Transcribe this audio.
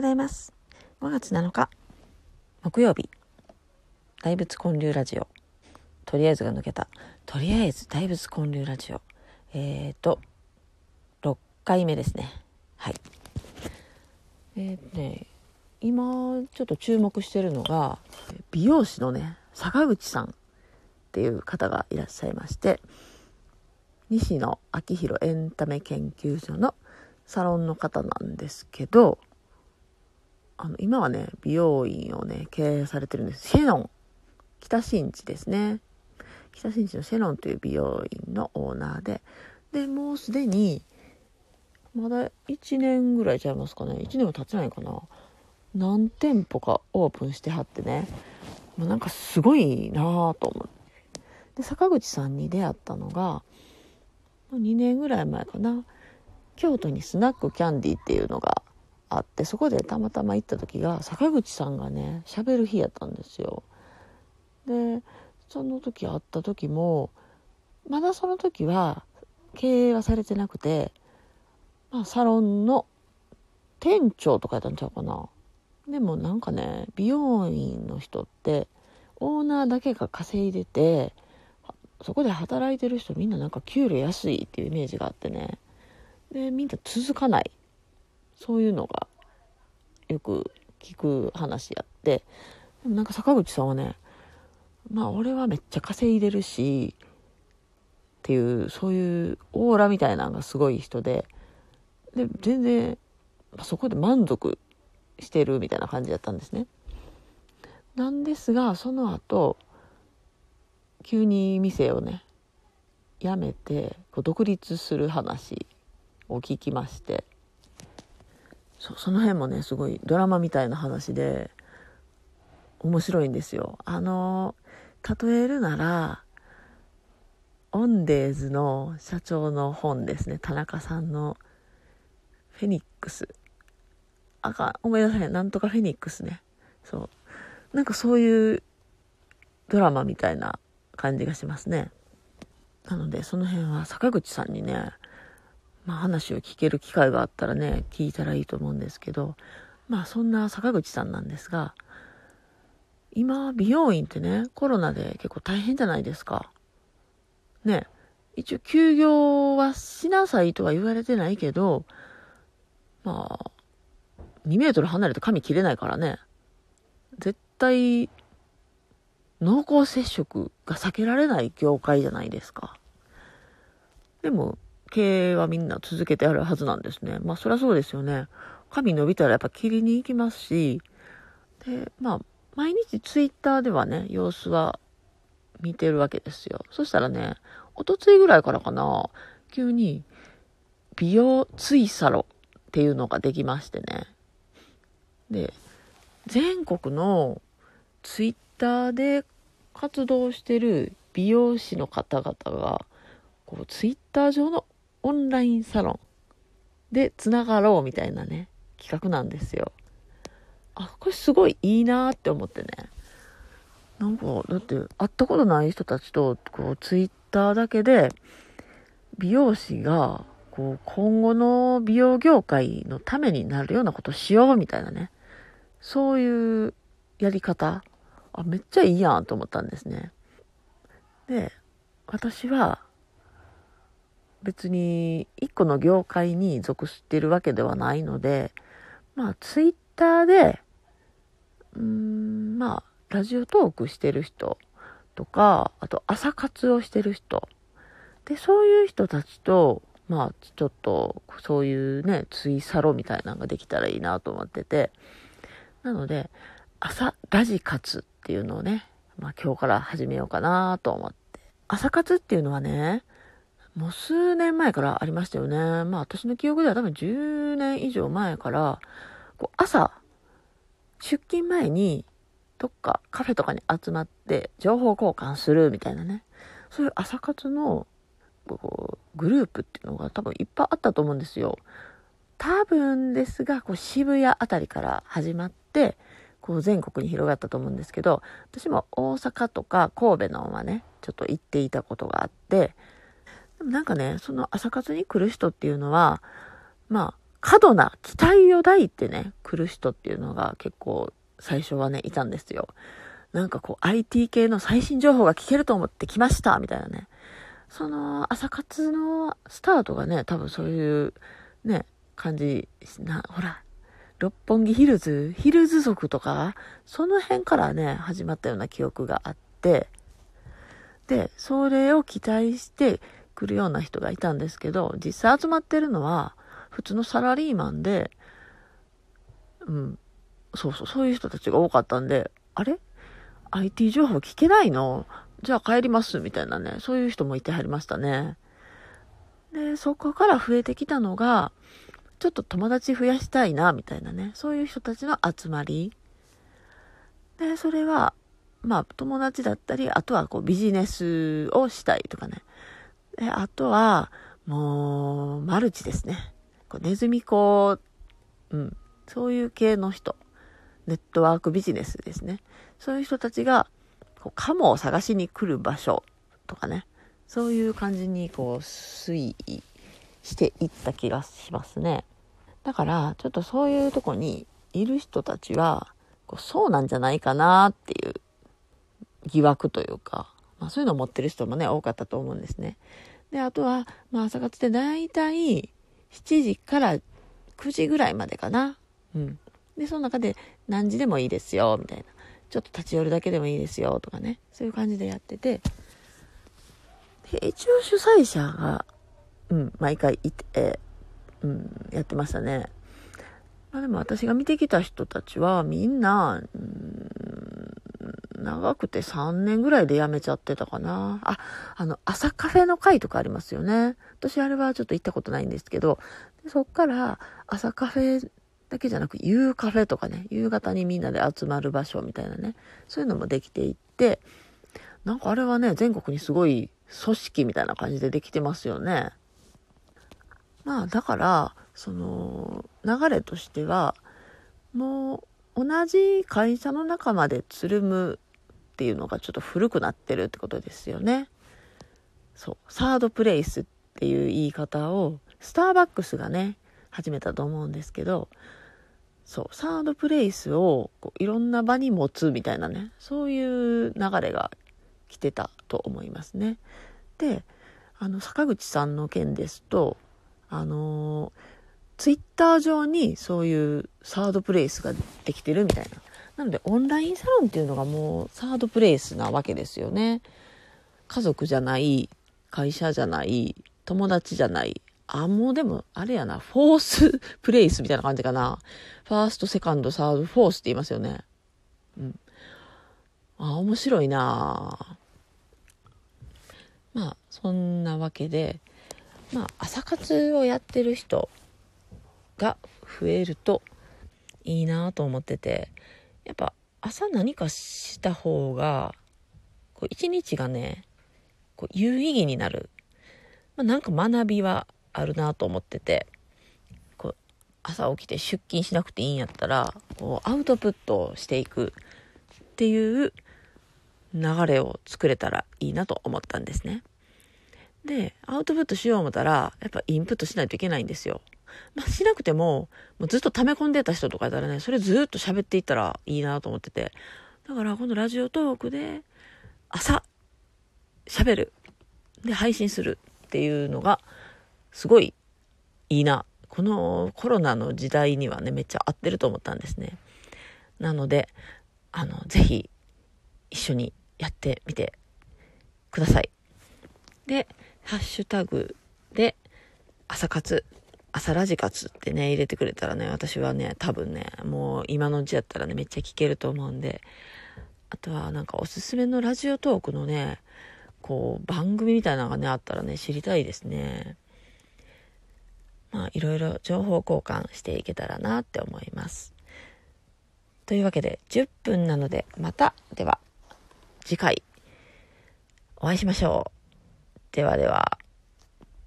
ございます。5月7日、木曜日、大仏建立ラジオ。とりあえずが抜けた。とりあえず大仏建立ラジオ。えーと、6回目ですね。はい。えーとね、今ちょっと注目してるのが、美容師のね、坂口さんっていう方がいらっしゃいまして、西野昭弘エンタメ研究所のサロンの方なんですけど、あの、今はね、美容院をね、経営されてるんです。シェノン。北新地ですね。北新地のシェノンという美容院のオーナーで、で、もうすでに、まだ1年ぐらいちゃいますかね。1年も経ってないかな。何店舗かオープンしてはってね。もうなんかすごいなぁと思って。で、坂口さんに出会ったのが、2年ぐらい前かな。京都にスナックキャンディーっていうのがあってそこでたまたま行った時が坂口さんがね喋る日やったんですよ。でその時会った時もまだその時は経営はされてなくて、まあ、サロンの店長とかやったんちゃうかな。でもなんかね美容院の人ってオーナーだけが稼いでてそこで働いてる人みんななんか給料安いっていうイメージがあってね。でみんな続かない。そういうのがよく聞く話やって。でもなんか坂口さんはねまあ俺はめっちゃ稼いでるしっていうそういうオーラみたいなのがすごい人でで全然そこで満足してるみたいな感じだったんですね。なんですがその後急に店をね辞めてこう独立する話を聞きまして。そその辺もねすごいドラマみたいな話で面白いんですよ。あの例えるならオンデーズの社長の本ですね。田中さんの「フェニックス」あかん。思い出さへんなんとかフェニックスね。そう。なんかそういうドラマみたいな感じがしますね。なのでその辺は坂口さんにねまあ、話を聞ける機会があったらね聞いたらいいと思うんですけどまあそんな坂口さんなんですが今美容院ってねコロナで結構大変じゃないですか。ね一応休業はしなさいとは言われてないけどまあ2メートル離れて髪切れないからね絶対濃厚接触が避けられない業界じゃないですか。でも経営はみんな続けてあるはずなんですね。まあそりゃそうですよね。髪伸びたらやっぱ切りに行きますし、で、まあ毎日ツイッターではね、様子は見てるわけですよ。そしたらね、おとついぐらいからかな、急に美容ツイサロっていうのができましてね。で、全国のツイッターで活動してる美容師の方々が、こうツイッター上のオンラインサロンでつながろうみたいなね、企画なんですよ。あ、これすごいいいなって思ってね。なんか、だって会ったことない人たちと、こう、ツイッターだけで、美容師が、こう、今後の美容業界のためになるようなことしようみたいなね。そういうやり方。あ、めっちゃいいやんと思ったんですね。で、私は、別に一個の業界に属してるわけではないので、まあツイッターで、うーん、まあラジオトークしてる人とか、あと朝活をしてる人。で、そういう人たちと、まあちょっとそういうね、ツイサロみたいなのができたらいいなと思ってて、なので、朝ラジ活っていうのをね、まあ今日から始めようかなと思って。朝活っていうのはね、もう数年前からありましたよね。まあ私の記憶では多分10年以上前から、こう朝、出勤前にどっかカフェとかに集まって情報交換するみたいなね。そういう朝活のこうグループっていうのが多分いっぱいあったと思うんですよ。多分ですが、こう渋谷あたりから始まって、こう全国に広がったと思うんですけど、私も大阪とか神戸のはね、ちょっと行っていたことがあって、でもなんかね、その朝活に来る人っていうのは、まあ、過度な期待を抱いてね、来る人っていうのが結構最初はね、いたんですよ。なんかこう IT 系の最新情報が聞けると思って来ましたみたいなね。その朝活のスタートがね、多分そういうね、感じな、ほら、六本木ヒルズ、ヒルズ族とか、その辺からね、始まったような記憶があって、で、それを期待して来るような人がいたんですけど、実際集まってるのは、普通のサラリーマンで、うん、そうそう、そういう人たちが多かったんで、あれ ?IT 情報聞けないの？じゃあ帰りますみたいなね、そういう人もいてはりましたね。で、そこから増えてきたのが、ちょっと友達増やしたいな、みたいなね、そういう人たちの集まり。で、それは、まあ、友達だったり、あとはこうビジネスをしたいとかね。で、あとは、もう、マルチですね。こうネズミ子、うん、そういう系の人。ネットワークビジネスですね。そういう人たちが、こう、カモを探しに来る場所とかね。そういう感じに、こう、推移していった気がしますね。だから、ちょっとそういうとこにいる人たちは、こうそうなんじゃないかなっていう疑惑というか、まあそういうのを持ってる人もね、多かったと思うんですね。で、あとは、まあ朝活って大体7時から9時ぐらいまでかな。うん。で、その中で何時でもいいですよ、みたいな。ちょっと立ち寄るだけでもいいですよ、とかね。そういう感じでやってて。で、一応主催者が、うん、毎回いて、えうん、やってましたね。まあでも私が見てきた人たちはみんな、うん、長くて3年ぐらいで辞めちゃってたかな。あ、あの、朝カフェの会とかありますよね。私あれはちょっと行ったことないんですけど、でそっから朝カフェだけじゃなく、夕カフェとかね、夕方にみんなで集まる場所みたいなね、そういうのもできていって、なんかあれはね、全国にすごい組織みたいな感じでできてますよね。まあだからその流れとしてはもう同じ会社の中までつるむっていうのがちょっと古くなってるってことですよね。そうサードプレイスっていう言い方をスターバックスがね始めたと思うんですけどそうサードプレイスをこういろんな場に持つみたいなねそういう流れが来てたと思いますね。であの坂口さんの件ですとあのツイッター上にそういうサードプレイスができてるみたいな。なのでオンラインサロンっていうのがもうサードプレイスなわけですよね。家族じゃない、会社じゃない、友達じゃない。あ、もうでも、あれやな、フォースプレイスみたいな感じかな。ファースト、セカンド、サード、フォースって言いますよね。うん。あ、面白いなまあ、そんなわけで、まあ、朝活をやってる人が増えるといいなと思っててやっぱ朝何かした方が一日がねこう有意義になる、まあ、なんか学びはあるなと思っててこう朝起きて出勤しなくていいんやったらこうアウトプットしていくっていう流れを作れたらいいなと思ったんですね。で、アウトプットしよう思ったら、やっぱインプットしないといけないんですよ。まあ、しなくても、もうずっと溜め込んでた人とかやったらね、それずっと喋っていったらいいなと思ってて。だから、このラジオトークで、朝、喋る。で、配信するっていうのが、すごいいいな。このコロナの時代にはね、めっちゃ合ってると思ったんですね。なので、あの、ぜひ、一緒にやってみてください。で、ハッシュタグで、朝活、朝ラジ活ってね、入れてくれたらね、私はね、多分ね、もう今のうちやったらね、めっちゃ聞けると思うんで、あとはなんかおすすめのラジオトークのね、こう、番組みたいなのがね、あったらね、知りたいですね。まあ、いろいろ情報交換していけたらなって思います。というわけで、10分なので、また、では、次回、お会いしましょう。ではでは。